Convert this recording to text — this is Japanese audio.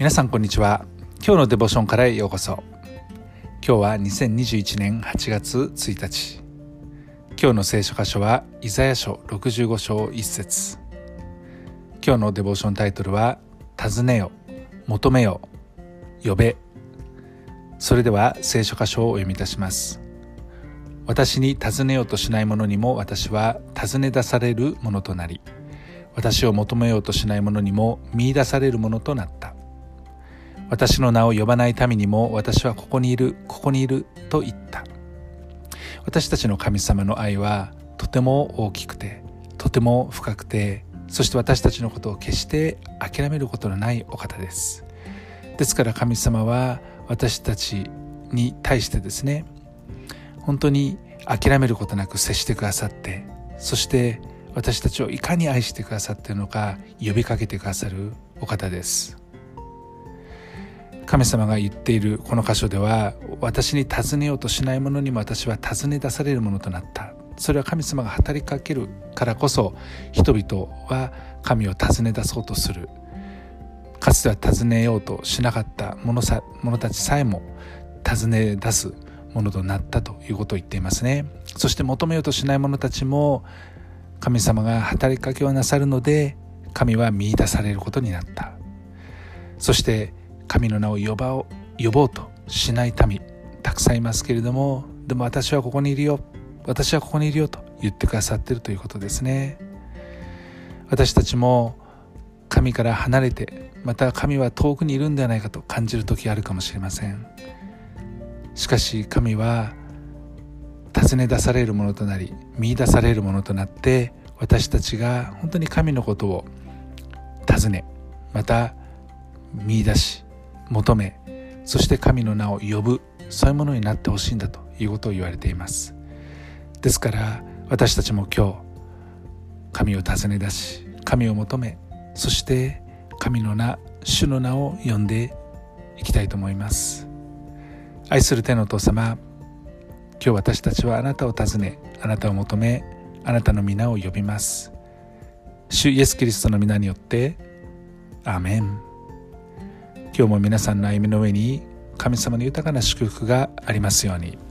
皆さんこんにちは。今日のデボーションからようこそ。今日は2021年8月1日。今日の聖書箇所はイザヤ書65章1節。今日のデボーションタイトルは尋ねよ求めよ呼べ。それでは聖書箇所をお読みいたします。私に尋ねようとしない者にも私は尋ね出されるものとなり私を求めようとしない者にも見出されるものとなった。私の名を呼ばない民にも私はここにいるここにいると言った。私たちの神様の愛はとても大きくてとても深くてそして私たちのことを決して諦めることのないお方です。ですから神様は私たちに対してですね本当に諦めることなく接してくださってそして私たちをいかに愛してくださっているのか呼びかけてくださるお方です。神様が言っているこの箇所では私に尋ねようとしない者にも私は尋ね出されるものとなった。それは神様が働きかけるからこそ人々は神を尋ね出そうとする。かつては尋ねようとしなかった者さ者たちさえも尋ね出すものとなったということを言っていますね。そして求めようとしない者たちも神様が働きかけをなさるので神は見出されることになった。そして神の名を呼ば呼ぼうとしない民たくさんいますけれどもでも私はここにいるよ。私はここにいるよと言ってくださっているということですね。私たちも神から離れてまた神は遠くにいるんではないかと感じる時あるかもしれません。しかし神は尋ね出されるものとなり見出されるものとなって私たちが本当に神のことを尋ねまた見出し求めそして神の名を呼ぶそういうものになってほしいんだということを言われています。ですから私たちも今日神を尋ね出し神を求めそして神の名主の名を呼んでいきたいと思います。愛する天のお父様今日私たちはあなたを訪ねあなたを求めあなたの皆を呼びます。主イエス・キリストの皆によってアメン。今日も皆さんの歩みの上に神様の豊かな祝福がありますように。